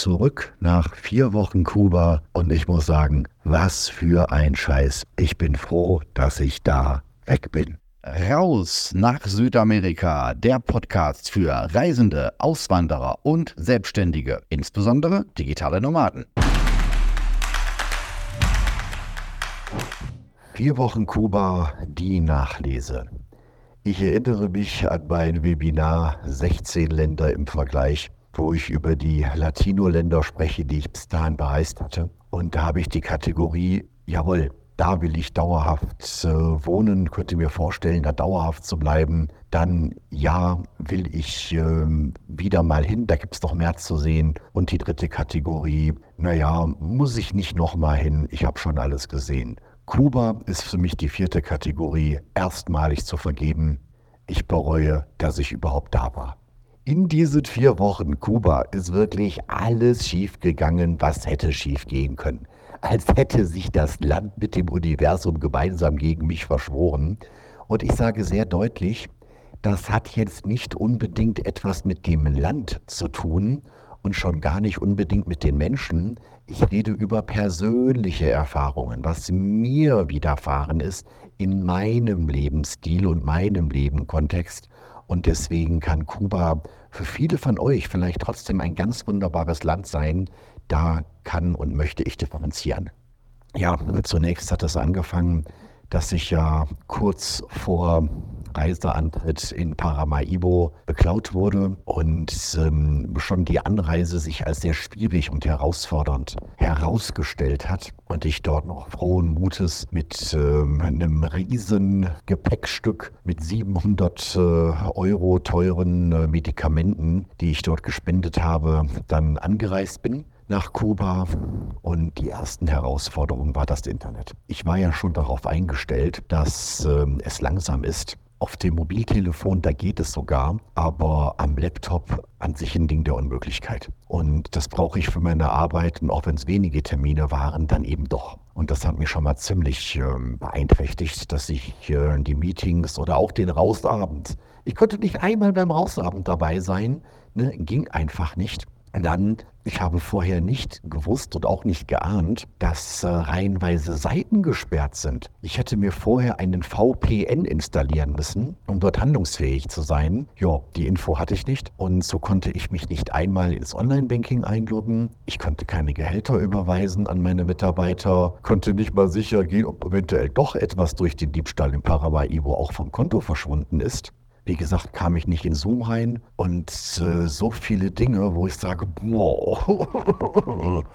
zurück nach vier Wochen Kuba und ich muss sagen, was für ein Scheiß. Ich bin froh, dass ich da weg bin. Raus nach Südamerika, der Podcast für Reisende, Auswanderer und Selbstständige, insbesondere digitale Nomaden. Vier Wochen Kuba, die Nachlese. Ich erinnere mich an mein Webinar 16 Länder im Vergleich, wo ich über die Latino-Länder spreche, die ich bis dahin bereist hatte. Und da habe ich die Kategorie, jawohl, da will ich dauerhaft äh, wohnen, könnte mir vorstellen, da dauerhaft zu bleiben. Dann, ja, will ich äh, wieder mal hin, da gibt es noch mehr zu sehen. Und die dritte Kategorie, naja, muss ich nicht noch mal hin, ich habe schon alles gesehen. Kuba ist für mich die vierte Kategorie, erstmalig zu vergeben. Ich bereue, dass ich überhaupt da war. In diesen vier Wochen Kuba ist wirklich alles schiefgegangen, was hätte schiefgehen können als hätte sich das Land mit dem Universum gemeinsam gegen mich verschworen. Und ich sage sehr deutlich, das hat jetzt nicht unbedingt etwas mit dem Land zu tun und schon gar nicht unbedingt mit den Menschen. Ich rede über persönliche Erfahrungen, was mir widerfahren ist in meinem Lebensstil und meinem Lebenkontext. Und deswegen kann Kuba für viele von euch vielleicht trotzdem ein ganz wunderbares Land sein, da kann und möchte ich differenzieren. Ja, zunächst hat es angefangen, dass ich ja kurz vor Reiseantritt in Paramaribo beklaut wurde und ähm, schon die Anreise sich als sehr schwierig und herausfordernd herausgestellt hat und ich dort noch frohen Mutes mit ähm, einem riesen Gepäckstück mit 700 äh, Euro teuren äh, Medikamenten, die ich dort gespendet habe, dann angereist bin nach Kuba und die ersten Herausforderungen war das Internet. Ich war ja schon darauf eingestellt, dass äh, es langsam ist. Auf dem Mobiltelefon, da geht es sogar, aber am Laptop an sich ein Ding der Unmöglichkeit. Und das brauche ich für meine Arbeit und auch wenn es wenige Termine waren, dann eben doch. Und das hat mich schon mal ziemlich äh, beeinträchtigt, dass ich äh, die Meetings oder auch den Rausabend, ich konnte nicht einmal beim Rausabend dabei sein, ne, ging einfach nicht. Dann, ich habe vorher nicht gewusst und auch nicht geahnt, dass äh, reihenweise Seiten gesperrt sind. Ich hätte mir vorher einen VPN installieren müssen, um dort handlungsfähig zu sein. Ja, die Info hatte ich nicht und so konnte ich mich nicht einmal ins Online-Banking einloggen. Ich konnte keine Gehälter überweisen an meine Mitarbeiter, konnte nicht mal sicher gehen, ob eventuell doch etwas durch den Diebstahl im Paramaribo auch vom Konto verschwunden ist. Wie gesagt, kam ich nicht in Zoom rein und äh, so viele Dinge, wo ich sage, boah.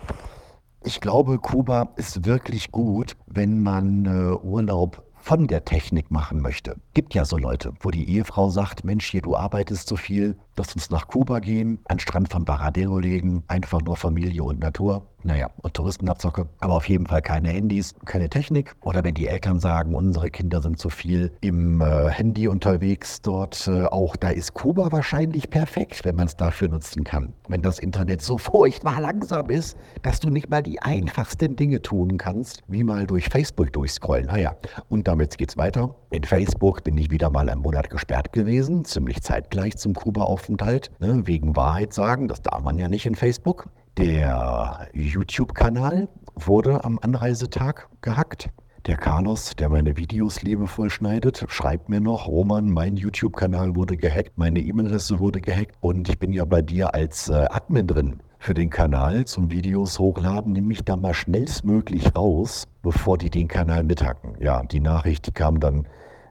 Ich glaube, Kuba ist wirklich gut, wenn man äh, Urlaub von der Technik machen möchte. Gibt ja so Leute, wo die Ehefrau sagt, Mensch, hier, du arbeitest so viel, lass uns nach Kuba gehen, an Strand von Baradero legen, einfach nur Familie und Natur. Naja, und Touristenabzocke, aber auf jeden Fall keine Handys, keine Technik. Oder wenn die Eltern sagen, unsere Kinder sind zu viel im äh, Handy unterwegs dort, äh, auch da ist Kuba wahrscheinlich perfekt, wenn man es dafür nutzen kann. Wenn das Internet so furchtbar langsam ist, dass du nicht mal die einfachsten Dinge tun kannst, wie mal durch Facebook durchscrollen. Naja, und damit geht's weiter. In Facebook bin ich wieder mal einen Monat gesperrt gewesen, ziemlich zeitgleich zum Kuba-Aufenthalt, ne, wegen Wahrheit sagen, das darf man ja nicht in Facebook. Der YouTube-Kanal wurde am Anreisetag gehackt. Der Carlos, der meine Videos liebevoll schneidet, schreibt mir noch, Roman, mein YouTube-Kanal wurde gehackt, meine E-Mail-Adresse wurde gehackt und ich bin ja bei dir als äh, Admin drin für den Kanal zum Videos hochladen. Nimm mich da mal schnellstmöglich raus, bevor die den Kanal mithacken. Ja, die Nachricht die kam dann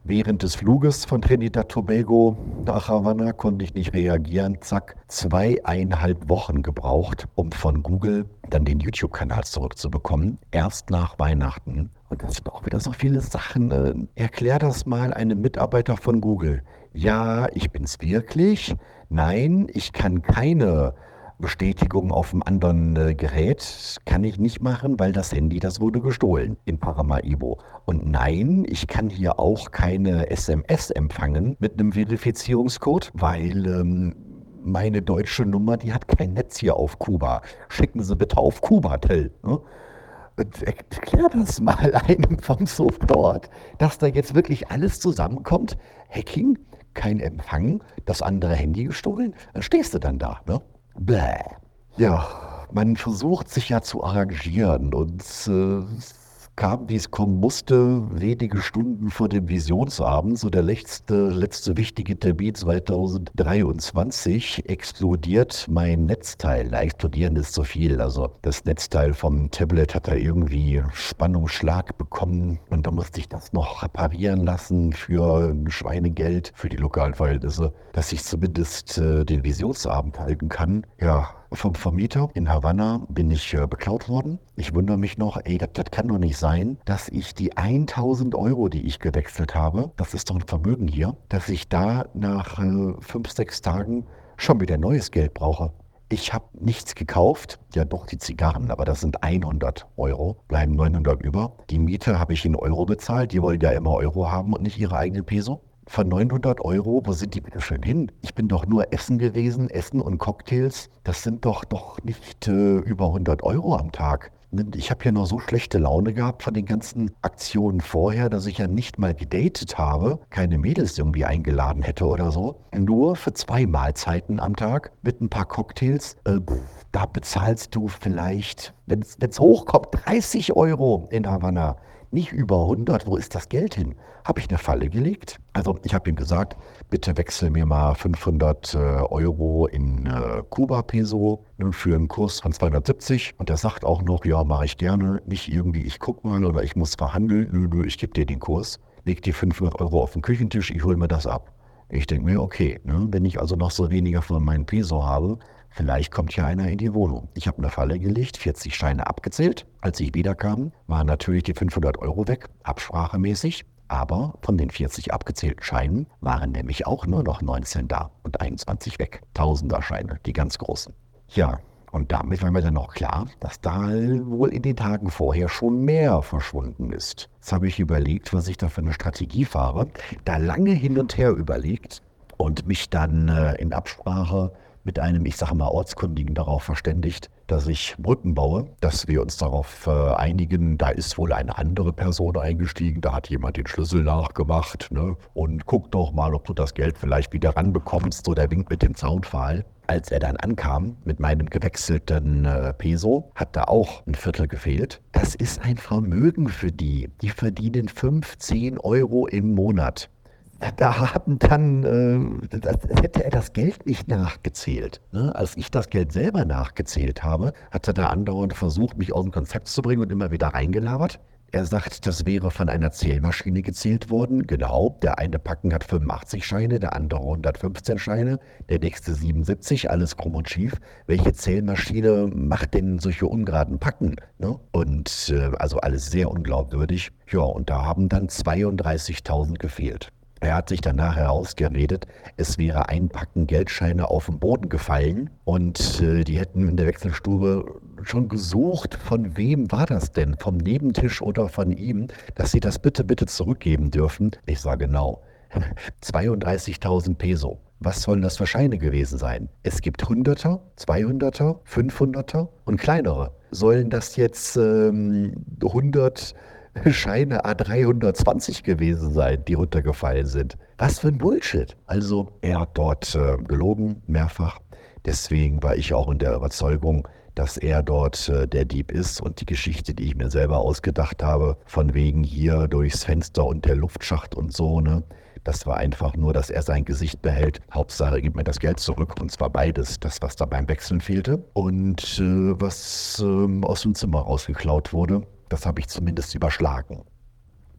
Während des Fluges von Trinidad Tobago nach Havanna konnte ich nicht reagieren. Zack, zweieinhalb Wochen gebraucht, um von Google dann den YouTube-Kanal zurückzubekommen. Erst nach Weihnachten. Und das sind auch wieder so viele Sachen. Äh, erklär das mal einem Mitarbeiter von Google. Ja, ich bin's wirklich. Nein, ich kann keine Bestätigung auf einem anderen äh, Gerät kann ich nicht machen, weil das Handy, das wurde gestohlen in Paramaribo. Und nein, ich kann hier auch keine SMS empfangen mit einem Verifizierungscode, weil ähm, meine deutsche Nummer, die hat kein Netz hier auf Kuba. Schicken Sie bitte auf Kubatel. Ne? Erklär das mal einem vom Support, dass da jetzt wirklich alles zusammenkommt. Hacking, kein Empfang, das andere Handy gestohlen, dann stehst du dann da. Ne? Bäh. Ja, man versucht sich ja zu arrangieren und äh, kam, wie es kommen musste, wenige Stunden vor dem Visionsabend, so der letzte, letzte wichtige Termin 2023, explodiert mein Netzteil. Na, explodieren ist zu viel. Also das Netzteil vom Tablet hat da irgendwie Spannungsschlag bekommen und da musste ich das noch reparieren lassen für ein Schweinegeld, für die lokalen Verhältnisse, dass ich zumindest äh, den Visionsabend halten kann. Ja, vom Vermieter in Havanna bin ich äh, beklaut worden. Ich wundere mich noch, ey, das, das kann doch nicht sein, dass ich die 1000 Euro, die ich gewechselt habe, das ist doch ein Vermögen hier, dass ich da nach äh, fünf, sechs Tagen schon wieder neues Geld brauche. Ich habe nichts gekauft, ja doch die Zigarren, aber das sind 100 Euro, bleiben 900 über. Die Miete habe ich in Euro bezahlt, die wollen ja immer Euro haben und nicht ihre eigene Peso von 900 Euro, wo sind die bitte schön hin? Ich bin doch nur essen gewesen, Essen und Cocktails. Das sind doch doch nicht äh, über 100 Euro am Tag. Ich habe ja noch so schlechte Laune gehabt von den ganzen Aktionen vorher, dass ich ja nicht mal gedatet habe, keine Mädels irgendwie eingeladen hätte oder so. Nur für zwei Mahlzeiten am Tag mit ein paar Cocktails. Äh, da bezahlst du vielleicht, wenn es hochkommt, 30 Euro in Havanna nicht über 100. Wo ist das Geld hin? Habe ich eine Falle gelegt? Also ich habe ihm gesagt, bitte wechsel mir mal 500 äh, Euro in äh, Kuba-Peso ne, für einen Kurs von 270. Und er sagt auch noch, ja, mache ich gerne. Nicht irgendwie, ich guck mal oder ich muss verhandeln. Nö, nö, ich gebe dir den Kurs. Leg die 500 Euro auf den Küchentisch, ich hole mir das ab. Ich denke mir, okay, ne, wenn ich also noch so weniger von meinem Peso habe, Vielleicht kommt hier einer in die Wohnung. Ich habe eine Falle gelegt, 40 Scheine abgezählt. Als ich wiederkam, waren natürlich die 500 Euro weg, absprachemäßig. Aber von den 40 abgezählten Scheinen waren nämlich auch nur noch 19 da und 21 weg. Tausender Scheine, die ganz großen. Ja, und damit war mir dann noch klar, dass da wohl in den Tagen vorher schon mehr verschwunden ist. Jetzt habe ich überlegt, was ich da für eine Strategie fahre. Da lange hin und her überlegt und mich dann äh, in Absprache mit einem, ich sage mal, Ortskundigen darauf verständigt, dass ich Brücken baue, dass wir uns darauf äh, einigen, da ist wohl eine andere Person eingestiegen, da hat jemand den Schlüssel nachgemacht ne? und guck doch mal, ob du das Geld vielleicht wieder ranbekommst, so der winkt mit dem Zaunpfahl. Als er dann ankam mit meinem gewechselten äh, Peso, hat da auch ein Viertel gefehlt. Das ist ein Vermögen für die. Die verdienen 15 Euro im Monat da haben dann, äh, das, hätte er das Geld nicht nachgezählt. Ne? Als ich das Geld selber nachgezählt habe, hat er da andauernd versucht, mich aus dem Konzept zu bringen und immer wieder reingelabert. Er sagt, das wäre von einer Zählmaschine gezählt worden. Genau, der eine Packen hat 85 Scheine, der andere 115 Scheine, der nächste 77, alles krumm und schief. Welche Zählmaschine macht denn solche ungeraden Packen? Ne? Und äh, also alles sehr unglaubwürdig. Ja, und da haben dann 32.000 gefehlt. Er hat sich danach herausgeredet, es wäre ein Packen Geldscheine auf den Boden gefallen und äh, die hätten in der Wechselstube schon gesucht, von wem war das denn, vom Nebentisch oder von ihm, dass sie das bitte, bitte zurückgeben dürfen. Ich sage genau, 32.000 Peso. Was sollen das für Scheine gewesen sein? Es gibt Hunderter, Zweihunderter, Fünfhunderter und kleinere. Sollen das jetzt ähm, 100 Scheine A320 gewesen sein, die runtergefallen sind. Was für ein Bullshit. Also er hat dort äh, gelogen, mehrfach. Deswegen war ich auch in der Überzeugung, dass er dort äh, der Dieb ist und die Geschichte, die ich mir selber ausgedacht habe, von wegen hier durchs Fenster und der Luftschacht und so, ne? Das war einfach nur, dass er sein Gesicht behält. Hauptsache, gib mir das Geld zurück. Und zwar beides. Das, was da beim Wechseln fehlte und äh, was äh, aus dem Zimmer rausgeklaut wurde. Das habe ich zumindest überschlagen.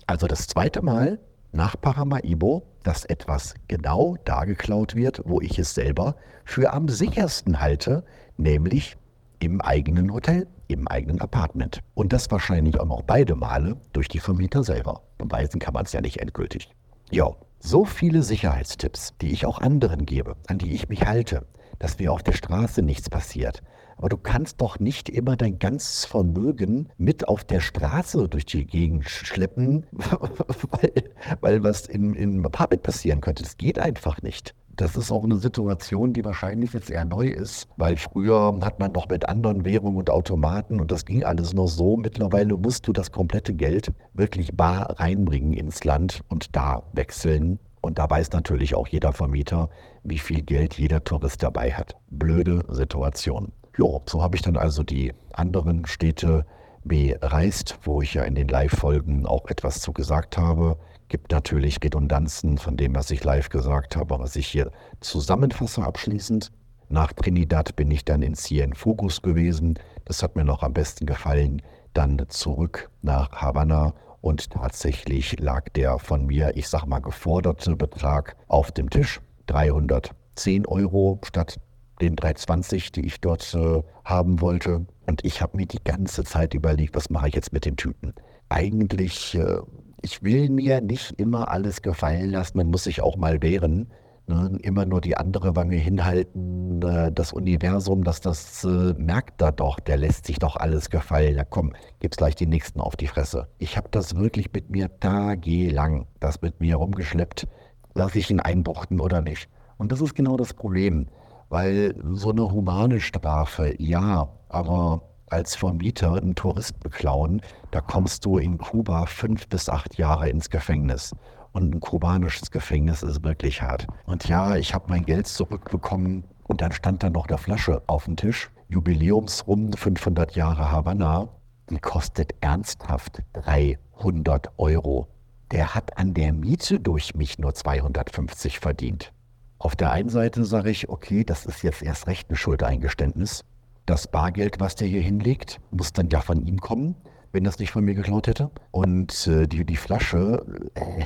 Also das zweite Mal nach Paramaibo, dass etwas genau da geklaut wird, wo ich es selber für am sichersten halte, nämlich im eigenen Hotel, im eigenen Apartment. Und das wahrscheinlich auch noch beide Male durch die Vermieter selber. Beweisen kann man es ja nicht endgültig. Ja, so viele Sicherheitstipps, die ich auch anderen gebe, an die ich mich halte, dass mir auf der Straße nichts passiert, aber du kannst doch nicht immer dein ganzes Vermögen mit auf der Straße durch die Gegend schleppen, weil, weil was in, in Apartment passieren könnte. Das geht einfach nicht. Das ist auch eine Situation, die wahrscheinlich jetzt eher neu ist, weil früher hat man noch mit anderen Währungen und Automaten und das ging alles noch so. Mittlerweile musst du das komplette Geld wirklich bar reinbringen ins Land und da wechseln. Und da weiß natürlich auch jeder Vermieter, wie viel Geld jeder Tourist dabei hat. Blöde Situation. Ja, so habe ich dann also die anderen Städte bereist, wo ich ja in den Live-Folgen auch etwas zu gesagt habe. Gibt natürlich Redundanzen von dem, was ich live gesagt habe, was ich hier zusammenfasse abschließend. Nach Trinidad bin ich dann in Cienfuegos gewesen. Das hat mir noch am besten gefallen. Dann zurück nach Havanna und tatsächlich lag der von mir, ich sag mal, geforderte Betrag auf dem Tisch. 310 Euro statt den 320, die ich dort äh, haben wollte. Und ich habe mir die ganze Zeit überlegt, was mache ich jetzt mit den Typen? Eigentlich, äh, ich will mir nicht immer alles gefallen lassen, man muss sich auch mal wehren. Ne? Immer nur die andere Wange hinhalten, äh, das Universum, dass das äh, merkt da doch, der lässt sich doch alles gefallen. Ja komm, gibt's gleich die nächsten auf die Fresse. Ich habe das wirklich mit mir tagelang, das mit mir rumgeschleppt, lasse ich ihn einbuchten oder nicht. Und das ist genau das Problem. Weil so eine humane Strafe, ja, aber als Vermieter einen Tourist beklauen, da kommst du in Kuba fünf bis acht Jahre ins Gefängnis. Und ein kubanisches Gefängnis ist wirklich hart. Und ja, ich habe mein Geld zurückbekommen und dann stand da noch eine Flasche auf dem Tisch. Jubiläumsrum 500 Jahre Havanna. Die kostet ernsthaft 300 Euro. Der hat an der Miete durch mich nur 250 verdient. Auf der einen Seite sage ich, okay, das ist jetzt erst recht ein Schuldeingeständnis. Das Bargeld, was der hier hinlegt, muss dann ja von ihm kommen, wenn das nicht von mir geklaut hätte. Und äh, die, die Flasche, äh,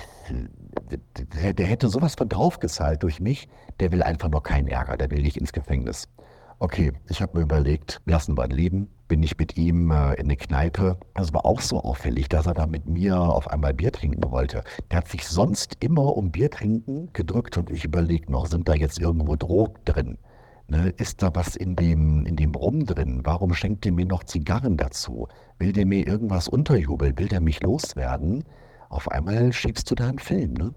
der, der, hätte sowas von draufgezahlt durch mich. Der will einfach nur keinen Ärger, der will nicht ins Gefängnis. Okay, ich habe mir überlegt, lassen wir ein Leben. Bin ich mit ihm äh, in eine Kneipe. Das war auch so auffällig, dass er da mit mir auf einmal Bier trinken wollte. Der hat sich sonst immer um Bier trinken gedrückt und ich überlege noch, sind da jetzt irgendwo Drogen drin? Ne, ist da was in dem, in dem Rum drin? Warum schenkt er mir noch Zigarren dazu? Will der mir irgendwas unterjubeln? Will der mich loswerden? Auf einmal schiebst du da einen Film, ne?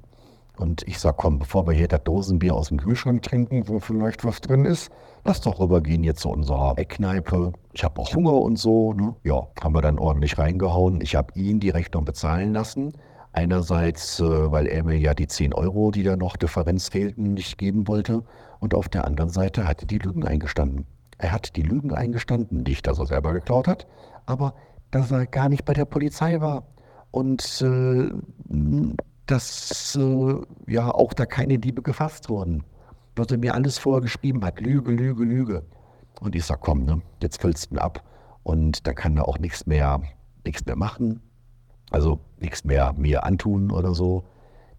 Und ich sag, komm, bevor wir hier das Dosenbier aus dem Kühlschrank trinken, wo vielleicht was drin ist, lass doch rübergehen jetzt zu unserer Eckkneipe. Ich habe auch Hunger und so. Ne? Ja, haben wir dann ordentlich reingehauen. Ich habe ihn die Rechnung bezahlen lassen. Einerseits, äh, weil er mir ja die 10 Euro, die da noch Differenz fehlten, nicht geben wollte. Und auf der anderen Seite hat er die Lügen eingestanden. Er hat die Lügen eingestanden, nicht, dass er selber geklaut hat, aber dass er gar nicht bei der Polizei war. Und äh, dass äh, ja auch da keine Diebe gefasst wurden. Was er mir alles vorher geschrieben hat, Lüge, Lüge, Lüge. Und ich sag, komm, ne, jetzt füllst du ihn ab und da kann er auch nichts mehr, nichts mehr machen. Also nichts mehr mir antun oder so.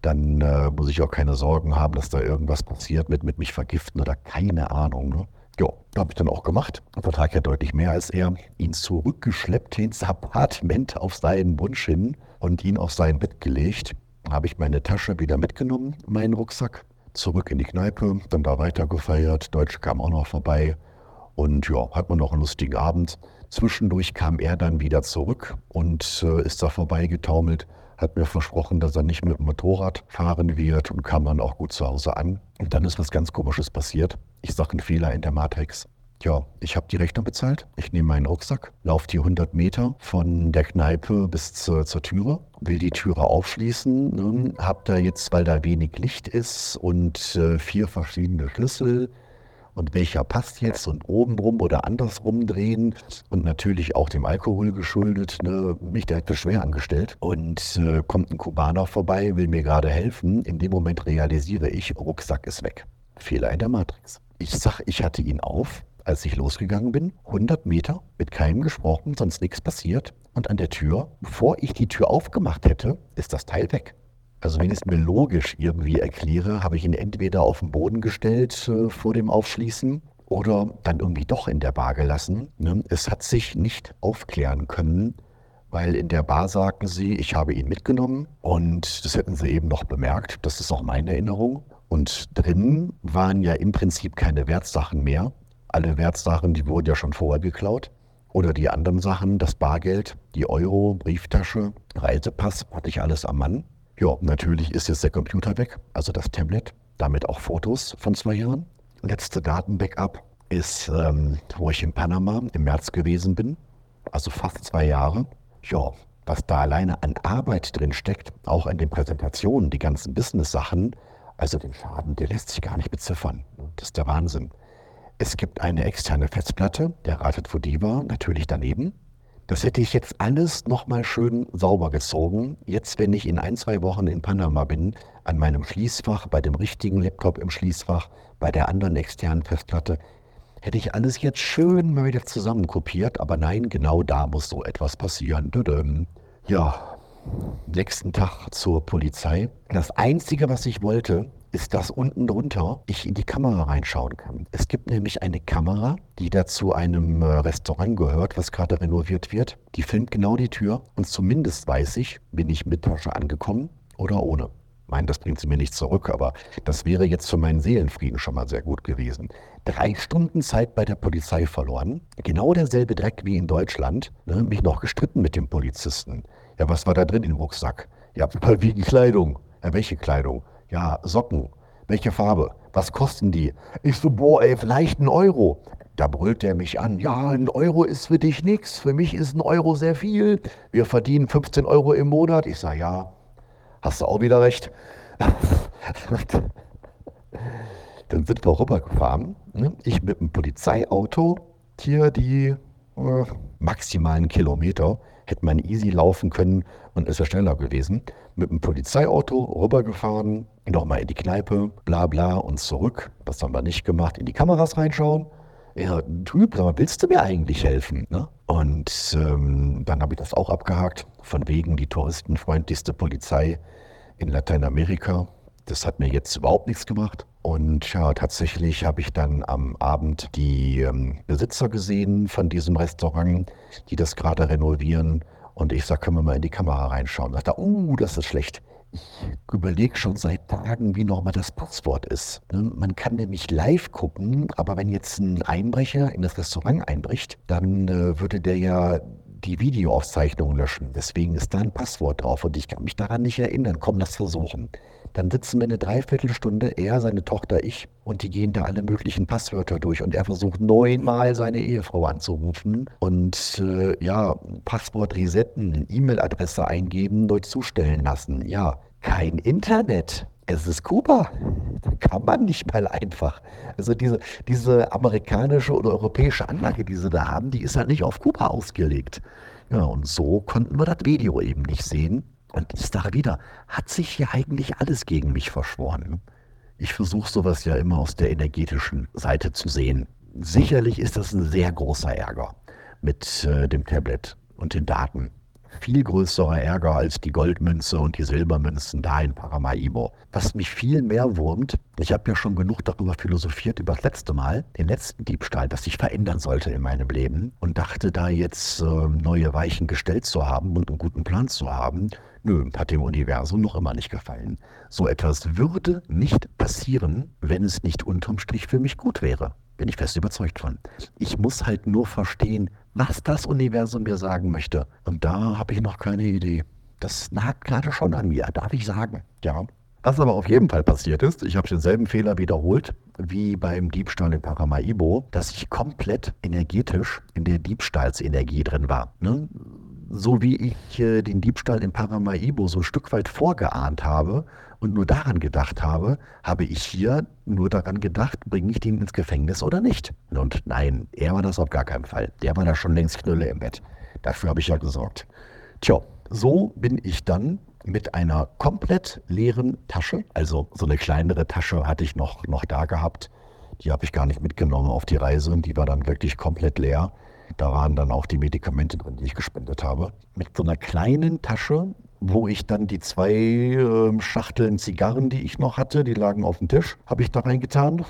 Dann äh, muss ich auch keine Sorgen haben, dass da irgendwas passiert mit, mit mich vergiften oder keine Ahnung. Ne? Ja, da habe ich dann auch gemacht. Ein Vertrag ja deutlich mehr als er. Ihn zurückgeschleppt ins Apartment auf seinen Wunsch hin und ihn auf sein Bett gelegt habe ich meine Tasche wieder mitgenommen, meinen Rucksack, zurück in die Kneipe, dann da weiter gefeiert. Deutsche kam auch noch vorbei und ja, hat man noch einen lustigen Abend. Zwischendurch kam er dann wieder zurück und äh, ist da vorbeigetaumelt, hat mir versprochen, dass er nicht mit dem Motorrad fahren wird und kam dann auch gut zu Hause an. Und dann ist was ganz Komisches passiert. Ich sage einen Fehler in der Matrix. Ja, ich habe die Rechnung bezahlt. Ich nehme meinen Rucksack, laufe die 100 Meter von der Kneipe bis zur, zur Türe, will die Türe aufschließen, ne, habe da jetzt, weil da wenig Licht ist und äh, vier verschiedene Schlüssel und welcher passt jetzt und obenrum oder andersrum drehen und natürlich auch dem Alkohol geschuldet, ne, mich direkt schwer angestellt und äh, kommt ein Kubaner vorbei, will mir gerade helfen. In dem Moment realisiere ich, Rucksack ist weg. Fehler in der Matrix. Ich sag, ich hatte ihn auf, als ich losgegangen bin, 100 Meter, mit keinem gesprochen, sonst nichts passiert. Und an der Tür, bevor ich die Tür aufgemacht hätte, ist das Teil weg. Also wenn ich es mir logisch irgendwie erkläre, habe ich ihn entweder auf den Boden gestellt äh, vor dem Aufschließen oder dann irgendwie doch in der Bar gelassen. Ne? Es hat sich nicht aufklären können, weil in der Bar sagten sie, ich habe ihn mitgenommen und das hätten sie eben noch bemerkt. Das ist auch meine Erinnerung. Und drin waren ja im Prinzip keine Wertsachen mehr, alle Wertsachen, die wurden ja schon vorher geklaut. Oder die anderen Sachen, das Bargeld, die Euro, Brieftasche, Reisepass, hatte ich alles am Mann. Ja, natürlich ist jetzt der Computer weg, also das Tablet, damit auch Fotos von zwei Jahren. Letzte Datenbackup ist, ähm, wo ich in Panama im März gewesen bin, also fast zwei Jahre. Ja, was da alleine an Arbeit drin steckt, auch an den Präsentationen, die ganzen Business-Sachen, also den Schaden, der lässt sich gar nicht beziffern. Das ist der Wahnsinn. Es gibt eine externe Festplatte, der ratet, wo die war, natürlich daneben. Das hätte ich jetzt alles nochmal schön sauber gezogen. Jetzt, wenn ich in ein, zwei Wochen in Panama bin, an meinem Schließfach, bei dem richtigen Laptop im Schließfach, bei der anderen externen Festplatte, hätte ich alles jetzt schön mal wieder zusammenkopiert. Aber nein, genau da muss so etwas passieren. Ja, nächsten Tag zur Polizei. Das Einzige, was ich wollte, ist, dass unten drunter ich in die Kamera reinschauen kann. Es gibt nämlich eine Kamera, die da zu einem äh, Restaurant gehört, was gerade renoviert wird. Die filmt genau die Tür und zumindest weiß ich, bin ich mit Tasche angekommen oder ohne. Mein, das bringt sie mir nicht zurück, aber das wäre jetzt für meinen Seelenfrieden schon mal sehr gut gewesen. Drei Stunden Zeit bei der Polizei verloren, genau derselbe Dreck wie in Deutschland, ne, mich noch gestritten mit dem Polizisten. Ja, was war da drin im Rucksack? Ja, wie Kleidung. Ja, welche Kleidung? Ja, Socken. Welche Farbe? Was kosten die? Ich so, boah, ey, vielleicht ein Euro. Da brüllt er mich an. Ja, ein Euro ist für dich nichts. Für mich ist ein Euro sehr viel. Wir verdienen 15 Euro im Monat. Ich sage, ja, hast du auch wieder recht. Dann sind wir rübergefahren. Ne? Ich mit dem Polizeiauto. Hier die äh, maximalen Kilometer. Hätte man easy laufen können und ist ja schneller gewesen. Mit dem Polizeiauto rübergefahren, nochmal in die Kneipe, bla bla und zurück. Das haben wir nicht gemacht. In die Kameras reinschauen. Ja, Typ, willst du mir eigentlich helfen? Ne? Und ähm, dann habe ich das auch abgehakt. Von wegen die touristenfreundlichste Polizei in Lateinamerika. Das hat mir jetzt überhaupt nichts gemacht. Und ja, tatsächlich habe ich dann am Abend die ähm, Besitzer gesehen von diesem Restaurant, die das gerade renovieren. Und ich sage, können wir mal in die Kamera reinschauen? Sagt er, uh, das ist schlecht. Ich überlege schon seit Tagen, wie nochmal das Passwort ist. Ne? Man kann nämlich live gucken, aber wenn jetzt ein Einbrecher in das Restaurant einbricht, dann äh, würde der ja die Videoaufzeichnung löschen. Deswegen ist da ein Passwort drauf und ich kann mich daran nicht erinnern. Komm, lass versuchen. Dann sitzen wir eine Dreiviertelstunde, er, seine Tochter, ich, und die gehen da alle möglichen Passwörter durch. Und er versucht neunmal seine Ehefrau anzurufen und äh, ja, Passwort resetten, E-Mail-Adresse eingeben, neu zustellen lassen. Ja, kein Internet. Es ist Kuba. Da kann man nicht mal einfach. Also diese, diese amerikanische oder europäische Anlage, die sie da haben, die ist halt nicht auf Kuba ausgelegt. Ja, und so konnten wir das Video eben nicht sehen. Und ich sage wieder, hat sich hier eigentlich alles gegen mich verschworen? Ich versuche sowas ja immer aus der energetischen Seite zu sehen. Sicherlich ist das ein sehr großer Ärger mit äh, dem Tablet und den Daten viel größerer Ärger als die Goldmünze und die Silbermünzen da in Paramaribo. Was mich viel mehr wurmt, ich habe ja schon genug darüber philosophiert über das letzte Mal, den letzten Diebstahl, das sich verändern sollte in meinem Leben und dachte da jetzt äh, neue Weichen gestellt zu haben und einen guten Plan zu haben. Nö, hat dem Universum noch immer nicht gefallen. So etwas würde nicht passieren, wenn es nicht unterm Strich für mich gut wäre. Bin ich fest überzeugt von. Ich muss halt nur verstehen, was das Universum mir sagen möchte. Und da habe ich noch keine Idee. Das nagt gerade schon an mir, darf ich sagen. Ja. Was aber auf jeden Fall passiert ist, ich habe denselben Fehler wiederholt wie beim Diebstahl in Paramaibo, dass ich komplett energetisch in der Diebstahlsenergie drin war. Ne? So wie ich äh, den Diebstahl in Paramaibo so ein Stück weit vorgeahnt habe, und nur daran gedacht habe, habe ich hier nur daran gedacht, bringe ich den ins Gefängnis oder nicht. Und nein, er war das auf gar keinen Fall. Der war da schon längst Knülle im Bett. Dafür habe ich ja gesorgt. Tja, so bin ich dann mit einer komplett leeren Tasche, also so eine kleinere Tasche hatte ich noch, noch da gehabt. Die habe ich gar nicht mitgenommen auf die Reise und die war dann wirklich komplett leer. Da waren dann auch die Medikamente drin, die ich gespendet habe. Mit so einer kleinen Tasche wo ich dann die zwei äh, Schachteln Zigarren, die ich noch hatte, die lagen auf dem Tisch, habe ich da reingetan.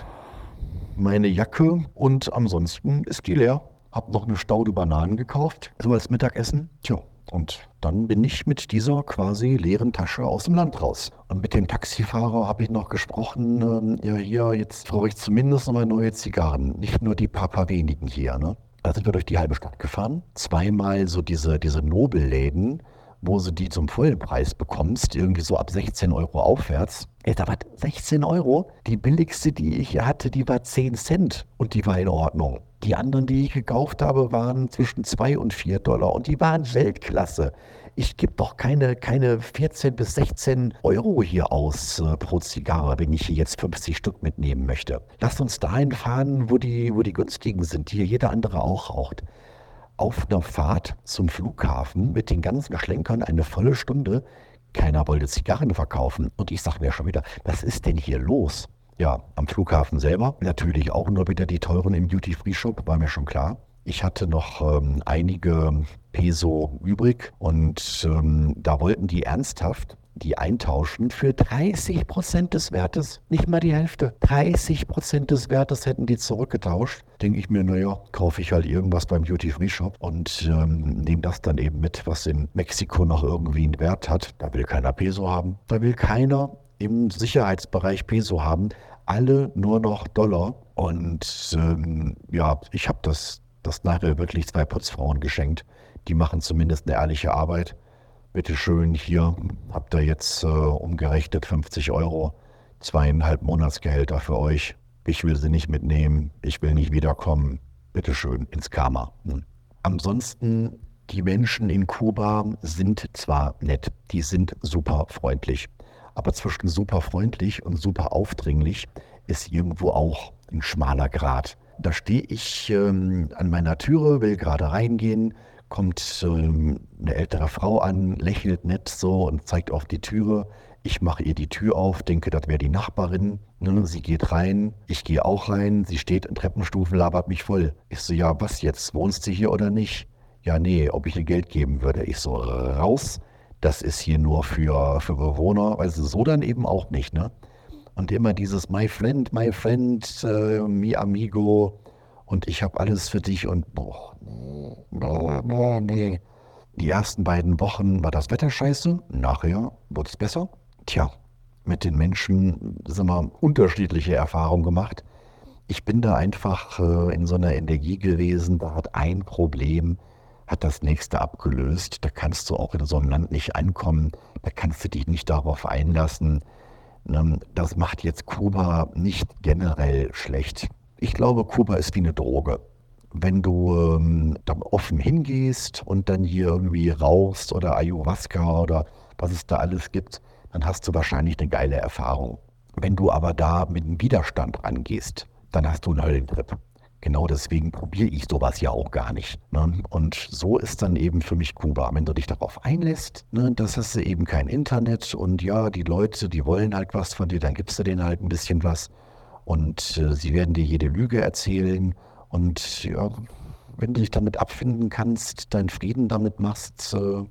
Meine Jacke und ansonsten ist die leer. Hab noch eine Staude Bananen gekauft, so als Mittagessen. Tja, und dann bin ich mit dieser quasi leeren Tasche aus dem Land raus. Und mit dem Taxifahrer habe ich noch gesprochen, äh, ja hier, jetzt brauche ich zumindest noch mal neue Zigarren. Nicht nur die paar, paar wenigen hier. Ne? Da sind wir durch die halbe Stadt gefahren. Zweimal so diese, diese Nobelläden, wo du die zum vollen Preis bekommst, irgendwie so ab 16 Euro aufwärts. Ey, da war 16 Euro. Die billigste, die ich hatte, die war 10 Cent und die war in Ordnung. Die anderen, die ich gekauft habe, waren zwischen 2 und 4 Dollar und die waren Weltklasse. Ich gebe doch keine, keine 14 bis 16 Euro hier aus äh, pro Zigarre, wenn ich hier jetzt 50 Stück mitnehmen möchte. Lasst uns dahin fahren, wo die, wo die günstigen sind, die hier jeder andere auch raucht. Auf einer Fahrt zum Flughafen mit den ganzen Schlenkern eine volle Stunde. Keiner wollte Zigarren verkaufen. Und ich sage mir schon wieder, was ist denn hier los? Ja, am Flughafen selber natürlich auch nur wieder die teuren im Duty-Free-Shop, war mir schon klar. Ich hatte noch ähm, einige Peso übrig und ähm, da wollten die ernsthaft die eintauschen für 30 Prozent des Wertes. Nicht mal die Hälfte. 30 Prozent des Wertes hätten die zurückgetauscht. Denke ich mir, naja, kaufe ich halt irgendwas beim Duty-Free-Shop und ähm, nehme das dann eben mit, was in Mexiko noch irgendwie einen Wert hat. Da will keiner Peso haben. Da will keiner im Sicherheitsbereich Peso haben. Alle nur noch Dollar. Und ähm, ja, ich habe das das nachher wirklich zwei Putzfrauen geschenkt. Die machen zumindest eine ehrliche Arbeit. Bitte schön, hier habt ihr jetzt äh, umgerechnet 50 Euro, zweieinhalb Monatsgehälter für euch. Ich will sie nicht mitnehmen, ich will nicht wiederkommen. Bitte schön, ins Karma. Hm. Ansonsten, die Menschen in Kuba sind zwar nett, die sind super freundlich. Aber zwischen super freundlich und super aufdringlich ist irgendwo auch ein schmaler Grad. Da stehe ich ähm, an meiner Türe, will gerade reingehen, kommt ähm, eine ältere Frau an, lächelt nett so und zeigt auf die Türe. Ich mache ihr die Tür auf, denke, das wäre die Nachbarin. Ne, sie geht rein, ich gehe auch rein, sie steht in Treppenstufen, labert mich voll. Ich so, ja, was jetzt? Wohnst du hier oder nicht? Ja, nee, ob ich ihr Geld geben würde. Ich so, raus, das ist hier nur für, für Bewohner. Also so dann eben auch nicht, ne? Und immer dieses My Friend, My Friend, äh, Mi Amigo und ich habe alles für dich und boah, boah, boah. Die ersten beiden Wochen war das Wetter scheiße, nachher wurde es besser. Tja, mit den Menschen sind wir unterschiedliche Erfahrungen gemacht. Ich bin da einfach äh, in so einer Energie gewesen, da hat ein Problem, hat das nächste abgelöst. Da kannst du auch in so einem Land nicht ankommen, da kannst du dich nicht darauf einlassen. Ähm, das macht jetzt Kuba nicht generell schlecht. Ich glaube, Kuba ist wie eine Droge. Wenn du ähm, da offen hingehst und dann hier irgendwie rauchst oder Ayahuasca oder was es da alles gibt, dann hast du wahrscheinlich eine geile Erfahrung. Wenn du aber da mit einem Widerstand rangehst, dann hast du einen Höllentrip. Genau deswegen probiere ich sowas ja auch gar nicht. Ne? Und so ist dann eben für mich Kuba. Wenn du dich darauf einlässt, ne, das hast du eben kein Internet und ja, die Leute, die wollen halt was von dir, dann gibst du denen halt ein bisschen was und äh, sie werden dir jede Lüge erzählen und ja, wenn du dich damit abfinden kannst, deinen Frieden damit machst, äh,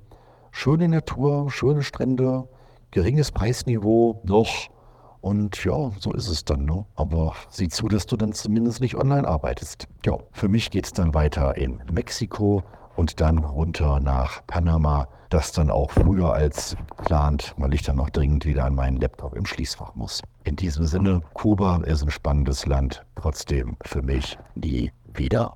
schöne Natur, schöne Strände, geringes Preisniveau, doch und ja, so ist es dann. Ne? Aber sieh zu, dass du dann zumindest nicht online arbeitest. Ja, für mich geht es dann weiter in Mexiko und dann runter nach Panama. Das dann auch früher als geplant, weil ich dann noch dringend wieder an meinen Laptop im Schließfach muss. In diesem Sinne, Kuba ist ein spannendes Land. Trotzdem für mich nie wieder.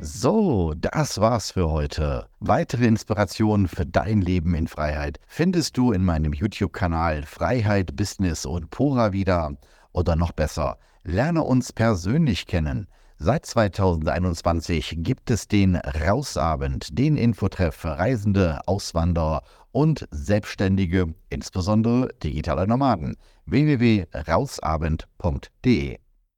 So, das war's für heute. Weitere Inspirationen für dein Leben in Freiheit findest du in meinem YouTube-Kanal Freiheit, Business und Pura wieder. Oder noch besser, lerne uns persönlich kennen. Seit 2021 gibt es den Rausabend, den Infotreff für Reisende, Auswanderer und Selbstständige, insbesondere digitale Nomaden. www.rausabend.de